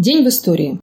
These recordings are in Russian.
День в истории.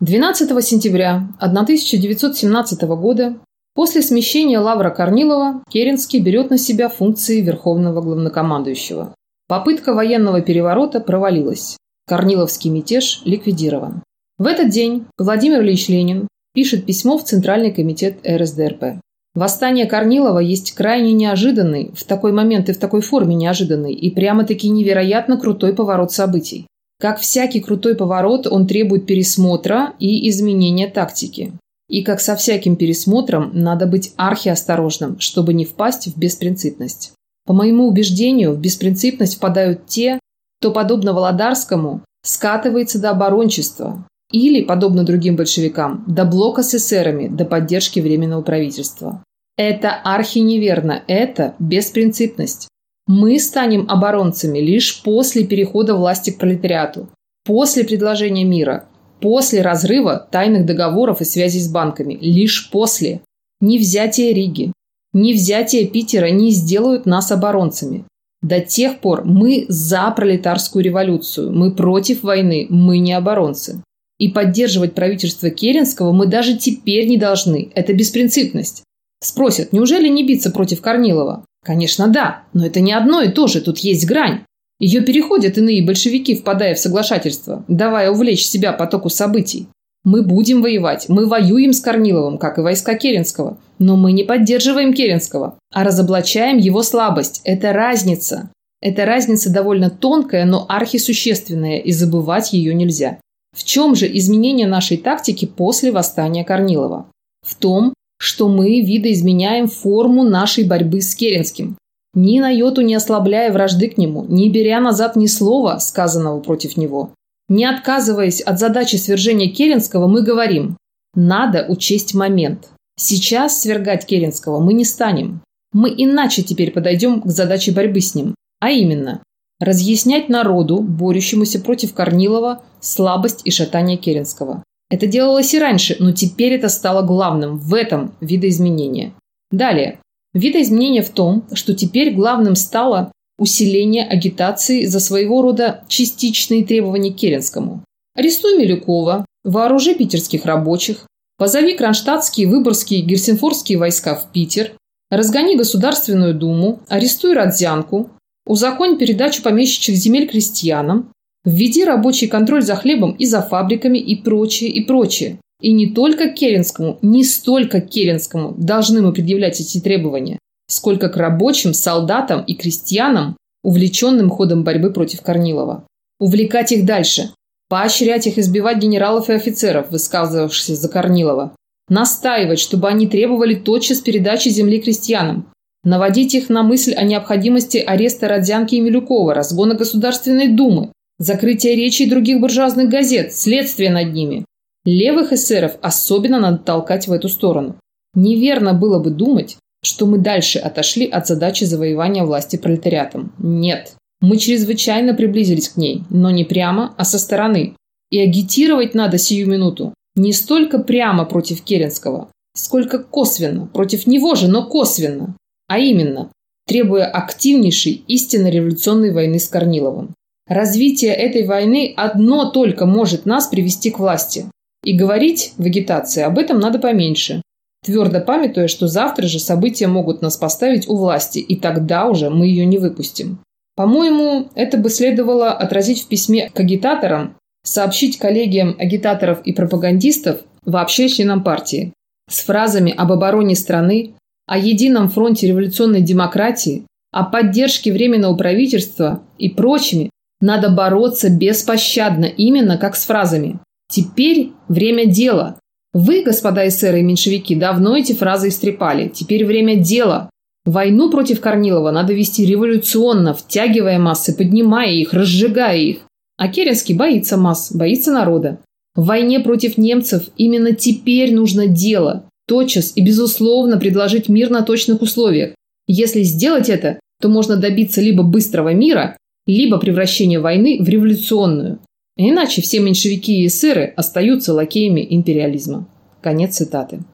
12 сентября 1917 года после смещения Лавра Корнилова Керенский берет на себя функции Верховного Главнокомандующего. Попытка военного переворота провалилась. Корниловский мятеж ликвидирован. В этот день Владимир Ильич Ленин пишет письмо в Центральный комитет РСДРП. Восстание Корнилова есть крайне неожиданный, в такой момент и в такой форме неожиданный, и прямо-таки невероятно крутой поворот событий. Как всякий крутой поворот, он требует пересмотра и изменения тактики. И как со всяким пересмотром, надо быть архиосторожным, чтобы не впасть в беспринципность. По моему убеждению, в беспринципность впадают те, кто, подобно Володарскому, скатывается до оборончества, или, подобно другим большевикам, до блока с эсерами, до поддержки Временного правительства. Это архиневерно, это беспринципность. Мы станем оборонцами лишь после перехода власти к пролетариату, после предложения мира, после разрыва тайных договоров и связей с банками, лишь после. Не взятие Риги, не взятие Питера не сделают нас оборонцами. До тех пор мы за пролетарскую революцию, мы против войны, мы не оборонцы. И поддерживать правительство Керенского мы даже теперь не должны. Это беспринципность. Спросят, неужели не биться против Корнилова? Конечно, да, но это не одно и то же, тут есть грань. Ее переходят иные большевики, впадая в соглашательство, давая увлечь себя потоку событий. Мы будем воевать, мы воюем с Корниловым, как и войска Керенского. Но мы не поддерживаем Керенского, а разоблачаем его слабость. Это разница. Эта разница довольно тонкая, но архисущественная, и забывать ее нельзя. В чем же изменение нашей тактики после восстания Корнилова? В том, что мы видоизменяем форму нашей борьбы с Керенским, ни на йоту не ослабляя вражды к нему, не беря назад ни слова, сказанного против него. Не отказываясь от задачи свержения Керенского, мы говорим «надо учесть момент». Сейчас свергать Керенского мы не станем. Мы иначе теперь подойдем к задаче борьбы с ним, а именно разъяснять народу, борющемуся против Корнилова, слабость и шатание Керенского. Это делалось и раньше, но теперь это стало главным в этом видоизменении. Далее. Видоизменение в том, что теперь главным стало усиление агитации за своего рода частичные требования Керенскому. Арестуй Милюкова, вооружи питерских рабочих, позови кронштадтские, выборгские, гельсинфорские войска в Питер, разгони Государственную Думу, арестуй Родзянку, узаконь передачу помещичьих земель крестьянам, Введи рабочий контроль за хлебом и за фабриками и прочее, и прочее. И не только Керенскому, не столько Керенскому должны мы предъявлять эти требования, сколько к рабочим, солдатам и крестьянам, увлеченным ходом борьбы против Корнилова. Увлекать их дальше, поощрять их избивать генералов и офицеров, высказывавшихся за Корнилова, настаивать, чтобы они требовали тотчас передачи земли крестьянам, наводить их на мысль о необходимости ареста Родзянки и Милюкова, разгона Государственной Думы, Закрытие речи и других буржуазных газет, следствие над ними. Левых эсеров особенно надо толкать в эту сторону. Неверно было бы думать, что мы дальше отошли от задачи завоевания власти пролетариатом. Нет. Мы чрезвычайно приблизились к ней, но не прямо, а со стороны. И агитировать надо сию минуту не столько прямо против Керенского, сколько косвенно, против него же, но косвенно. А именно, требуя активнейшей истинно революционной войны с Корниловым. Развитие этой войны одно только может нас привести к власти. И говорить в агитации об этом надо поменьше, твердо памятуя, что завтра же события могут нас поставить у власти, и тогда уже мы ее не выпустим. По-моему, это бы следовало отразить в письме к агитаторам, сообщить коллегиям агитаторов и пропагандистов, вообще членам партии, с фразами об обороне страны, о едином фронте революционной демократии, о поддержке Временного правительства и прочими надо бороться беспощадно, именно как с фразами. Теперь время дела. Вы, господа эсеры и меньшевики, давно эти фразы истрепали. Теперь время дела. Войну против Корнилова надо вести революционно, втягивая массы, поднимая их, разжигая их. А Керенский боится масс, боится народа. В войне против немцев именно теперь нужно дело, тотчас и безусловно предложить мир на точных условиях. Если сделать это, то можно добиться либо быстрого мира, либо превращение войны в революционную. Иначе все меньшевики и эсеры остаются лакеями империализма. Конец цитаты.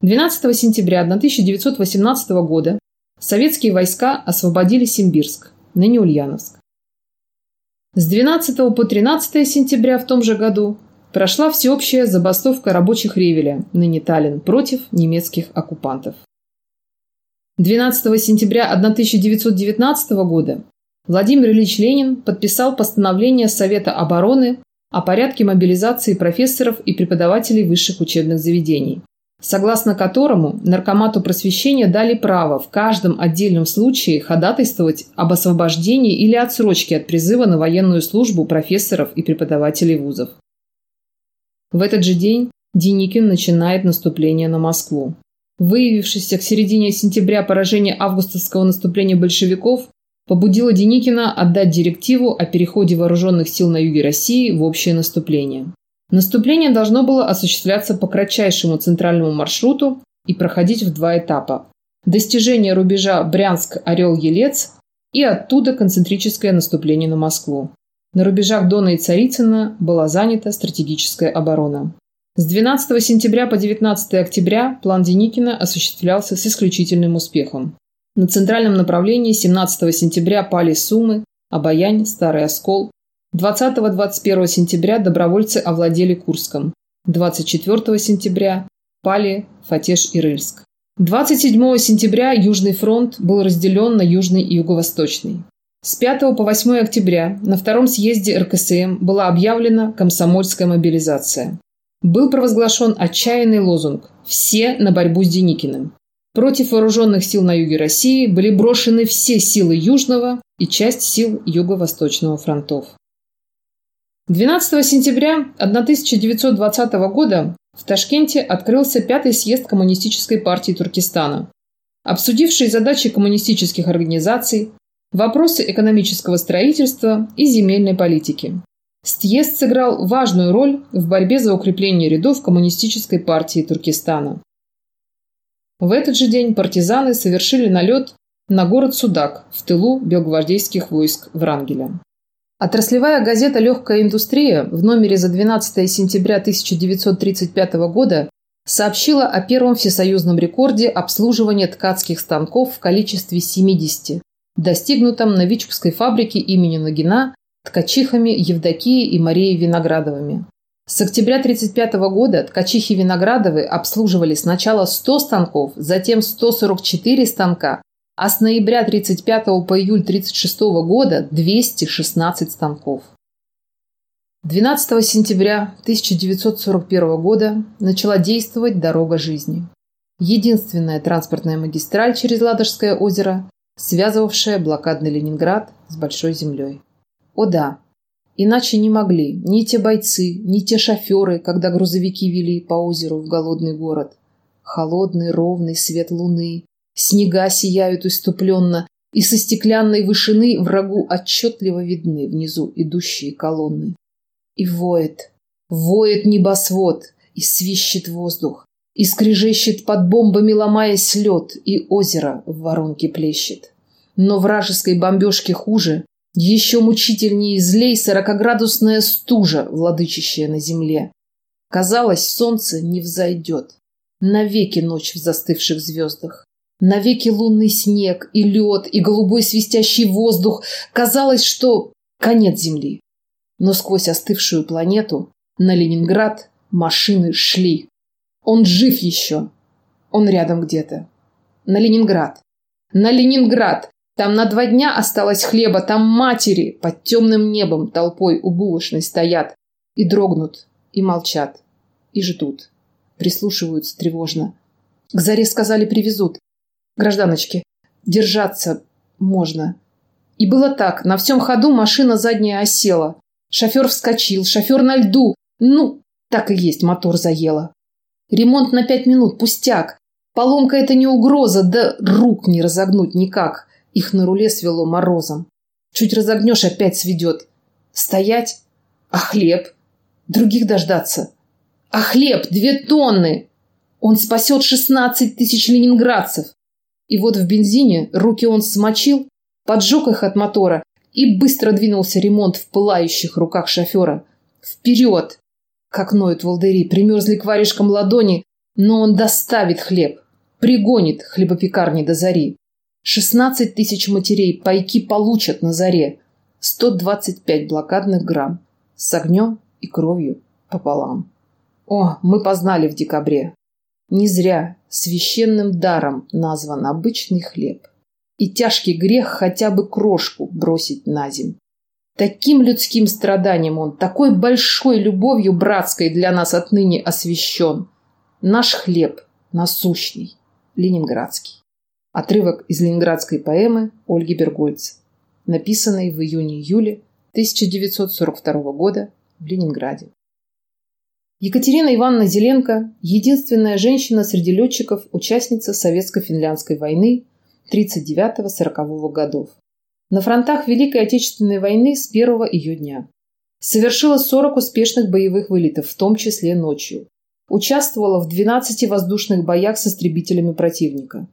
12 сентября 1918 года советские войска освободили Симбирск, ныне Ульяновск. С 12 по 13 сентября в том же году прошла всеобщая забастовка рабочих Ревеля, ныне Таллин, против немецких оккупантов. 12 сентября 1919 года Владимир Ильич Ленин подписал постановление Совета обороны о порядке мобилизации профессоров и преподавателей высших учебных заведений, согласно которому Наркомату просвещения дали право в каждом отдельном случае ходатайствовать об освобождении или отсрочке от призыва на военную службу профессоров и преподавателей вузов. В этот же день Деникин начинает наступление на Москву. Выявившееся к середине сентября поражение августовского наступления большевиков побудило Деникина отдать директиву о переходе вооруженных сил на юге России в общее наступление. Наступление должно было осуществляться по кратчайшему центральному маршруту и проходить в два этапа. Достижение рубежа Брянск-Орел-Елец и оттуда концентрическое наступление на Москву. На рубежах Дона и Царицына была занята стратегическая оборона. С 12 сентября по 19 октября план Деникина осуществлялся с исключительным успехом. На центральном направлении 17 сентября пали Сумы, Обаянь, Старый Оскол. 20-21 сентября добровольцы овладели Курском. 24 сентября пали Фатеш и Рыльск. 27 сентября Южный фронт был разделен на Южный и Юго-Восточный. С 5 по 8 октября на втором съезде РКСМ была объявлена комсомольская мобилизация был провозглашен отчаянный лозунг «Все на борьбу с Деникиным». Против вооруженных сил на юге России были брошены все силы Южного и часть сил Юго-Восточного фронтов. 12 сентября 1920 года в Ташкенте открылся пятый съезд Коммунистической партии Туркестана, обсудивший задачи коммунистических организаций, вопросы экономического строительства и земельной политики. Стьест сыграл важную роль в борьбе за укрепление рядов Коммунистической партии Туркестана. В этот же день партизаны совершили налет на город Судак в тылу белгвардейских войск Врангеля. Отраслевая газета «Легкая индустрия» в номере за 12 сентября 1935 года сообщила о первом всесоюзном рекорде обслуживания ткацких станков в количестве 70, достигнутом на Вичковской фабрике имени Нагина ткачихами Евдокией и Марией Виноградовыми. С октября 1935 года ткачихи Виноградовы обслуживали сначала 100 станков, затем 144 станка, а с ноября 1935 по июль 1936 года 216 станков. 12 сентября 1941 года начала действовать «Дорога жизни». Единственная транспортная магистраль через Ладожское озеро, связывавшая блокадный Ленинград с Большой землей. О да, иначе не могли ни те бойцы, ни те шоферы, когда грузовики вели по озеру в голодный город. Холодный ровный свет луны, снега сияют иступленно, и со стеклянной вышины врагу отчетливо видны внизу идущие колонны. И воет, воет небосвод, и свищет воздух, и скрежещет под бомбами, ломаясь лед, и озеро в воронке плещет. Но вражеской бомбежки хуже, еще мучительнее злей сорокоградусная стужа, владычащая на земле. Казалось, солнце не взойдет. Навеки ночь в застывших звездах. Навеки лунный снег и лед, и голубой свистящий воздух. Казалось, что конец Земли. Но сквозь остывшую планету на Ленинград машины шли. Он жив еще. Он рядом где-то. На Ленинград. На Ленинград! Там на два дня осталось хлеба, там матери под темным небом толпой у булочной стоят и дрогнут, и молчат, и ждут, прислушиваются тревожно. К заре сказали привезут. Гражданочки, держаться можно. И было так, на всем ходу машина задняя осела. Шофер вскочил, шофер на льду. Ну, так и есть, мотор заело. Ремонт на пять минут, пустяк. Поломка это не угроза, да рук не разогнуть никак. Их на руле свело морозом. Чуть разогнешь, опять сведет. Стоять? А хлеб? Других дождаться? А хлеб? Две тонны! Он спасет шестнадцать тысяч ленинградцев. И вот в бензине руки он смочил, поджег их от мотора и быстро двинулся ремонт в пылающих руках шофера. Вперед! Как ноют волдыри, примерзли к варежкам ладони, но он доставит хлеб, пригонит хлебопекарни до зари. Шестнадцать тысяч матерей пайки получат на заре. 125 блокадных грамм с огнем и кровью пополам. О, мы познали в декабре. Не зря священным даром назван обычный хлеб. И тяжкий грех хотя бы крошку бросить на земь. Таким людским страданием он, такой большой любовью братской для нас отныне освящен. Наш хлеб насущный, ленинградский. Отрывок из ленинградской поэмы Ольги Бергольц, написанной в июне-июле 1942 года в Ленинграде. Екатерина Ивановна Зеленко – единственная женщина среди летчиков, участница Советско-финляндской войны 39-40 годов. На фронтах Великой Отечественной войны с первого ее дня. Совершила 40 успешных боевых вылетов, в том числе ночью. Участвовала в 12 воздушных боях с истребителями противника.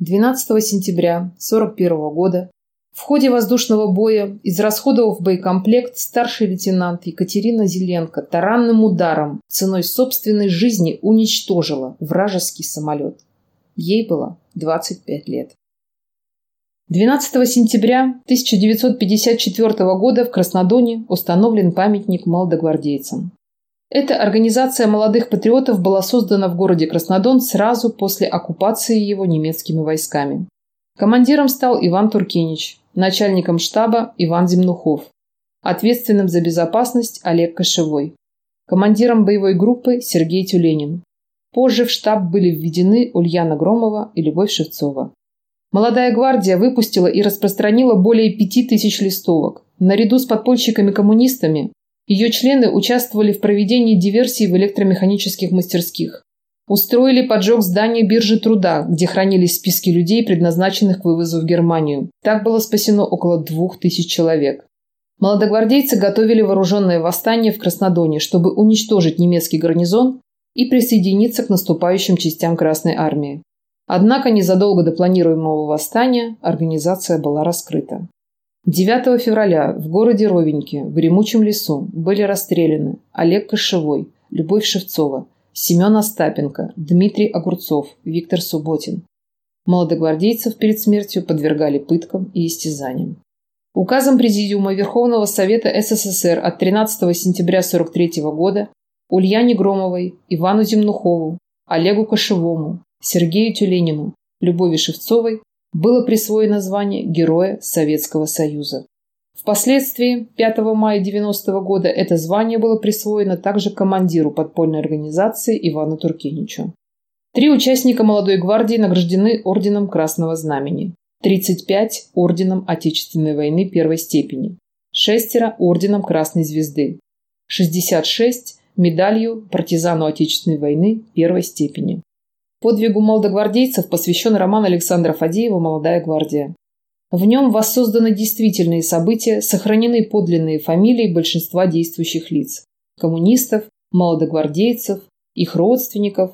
12 сентября 1941 года в ходе воздушного боя, израсходовав боекомплект, старший лейтенант Екатерина Зеленко таранным ударом ценой собственной жизни уничтожила вражеский самолет. Ей было 25 лет. 12 сентября 1954 года в Краснодоне установлен памятник молодогвардейцам. Эта организация молодых патриотов была создана в городе Краснодон сразу после оккупации его немецкими войсками. Командиром стал Иван Туркинич, начальником штаба Иван Земнухов, ответственным за безопасность Олег Кошевой, командиром боевой группы Сергей Тюленин. Позже в штаб были введены Ульяна Громова и Любовь Шевцова. Молодая гвардия выпустила и распространила более пяти тысяч листовок. Наряду с подпольщиками-коммунистами ее члены участвовали в проведении диверсий в электромеханических мастерских. Устроили поджог здания биржи труда, где хранились списки людей, предназначенных к вывозу в Германию. Так было спасено около двух тысяч человек. Молодогвардейцы готовили вооруженное восстание в Краснодоне, чтобы уничтожить немецкий гарнизон и присоединиться к наступающим частям Красной Армии. Однако незадолго до планируемого восстания организация была раскрыта. 9 февраля в городе Ровеньке в Гремучем лесу были расстреляны Олег Кошевой, Любовь Шевцова, Семен Остапенко, Дмитрий Огурцов, Виктор Субботин. Молодогвардейцев перед смертью подвергали пыткам и истязаниям. Указом Президиума Верховного Совета СССР от 13 сентября 1943 года Ульяне Громовой, Ивану Земнухову, Олегу Кошевому, Сергею Тюленину, Любови Шевцовой было присвоено звание Героя Советского Союза. Впоследствии, 5 мая 90 года, это звание было присвоено также командиру подпольной организации Ивану Туркеничу. Три участника молодой гвардии награждены Орденом Красного Знамени, 35 – Орденом Отечественной войны первой степени, шестеро – Орденом Красной Звезды, 66 – медалью партизану Отечественной войны первой степени. Подвигу молодогвардейцев посвящен роман Александра Фадеева «Молодая гвардия». В нем воссозданы действительные события, сохранены подлинные фамилии большинства действующих лиц – коммунистов, молодогвардейцев, их родственников,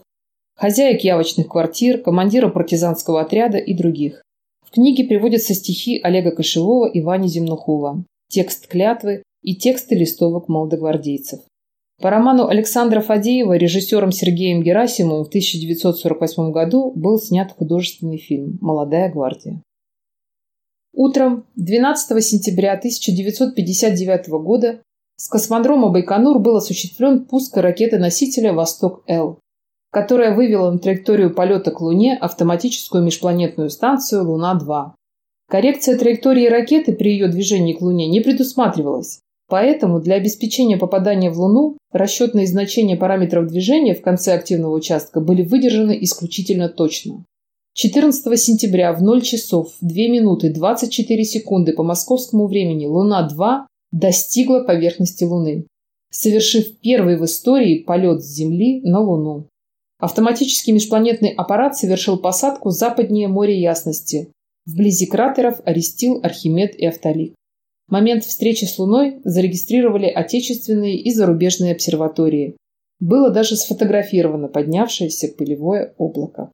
хозяек явочных квартир, командира партизанского отряда и других. В книге приводятся стихи Олега Кошевого и Вани Земнухова, текст клятвы и тексты листовок молодогвардейцев. По роману Александра Фадеева режиссером Сергеем Герасимовым в 1948 году был снят художественный фильм «Молодая гвардия». Утром 12 сентября 1959 года с космодрома Байконур был осуществлен пуск ракеты-носителя «Восток-Л», которая вывела на траекторию полета к Луне автоматическую межпланетную станцию «Луна-2». Коррекция траектории ракеты при ее движении к Луне не предусматривалась, Поэтому для обеспечения попадания в Луну расчетные значения параметров движения в конце активного участка были выдержаны исключительно точно. 14 сентября в 0 часов 2 минуты 24 секунды по московскому времени Луна-2 достигла поверхности Луны, совершив первый в истории полет с Земли на Луну. Автоматический межпланетный аппарат совершил посадку западнее моря ясности, вблизи кратеров Арестил, Архимед и Автолик. Момент встречи с Луной зарегистрировали отечественные и зарубежные обсерватории. Было даже сфотографировано поднявшееся пылевое облако.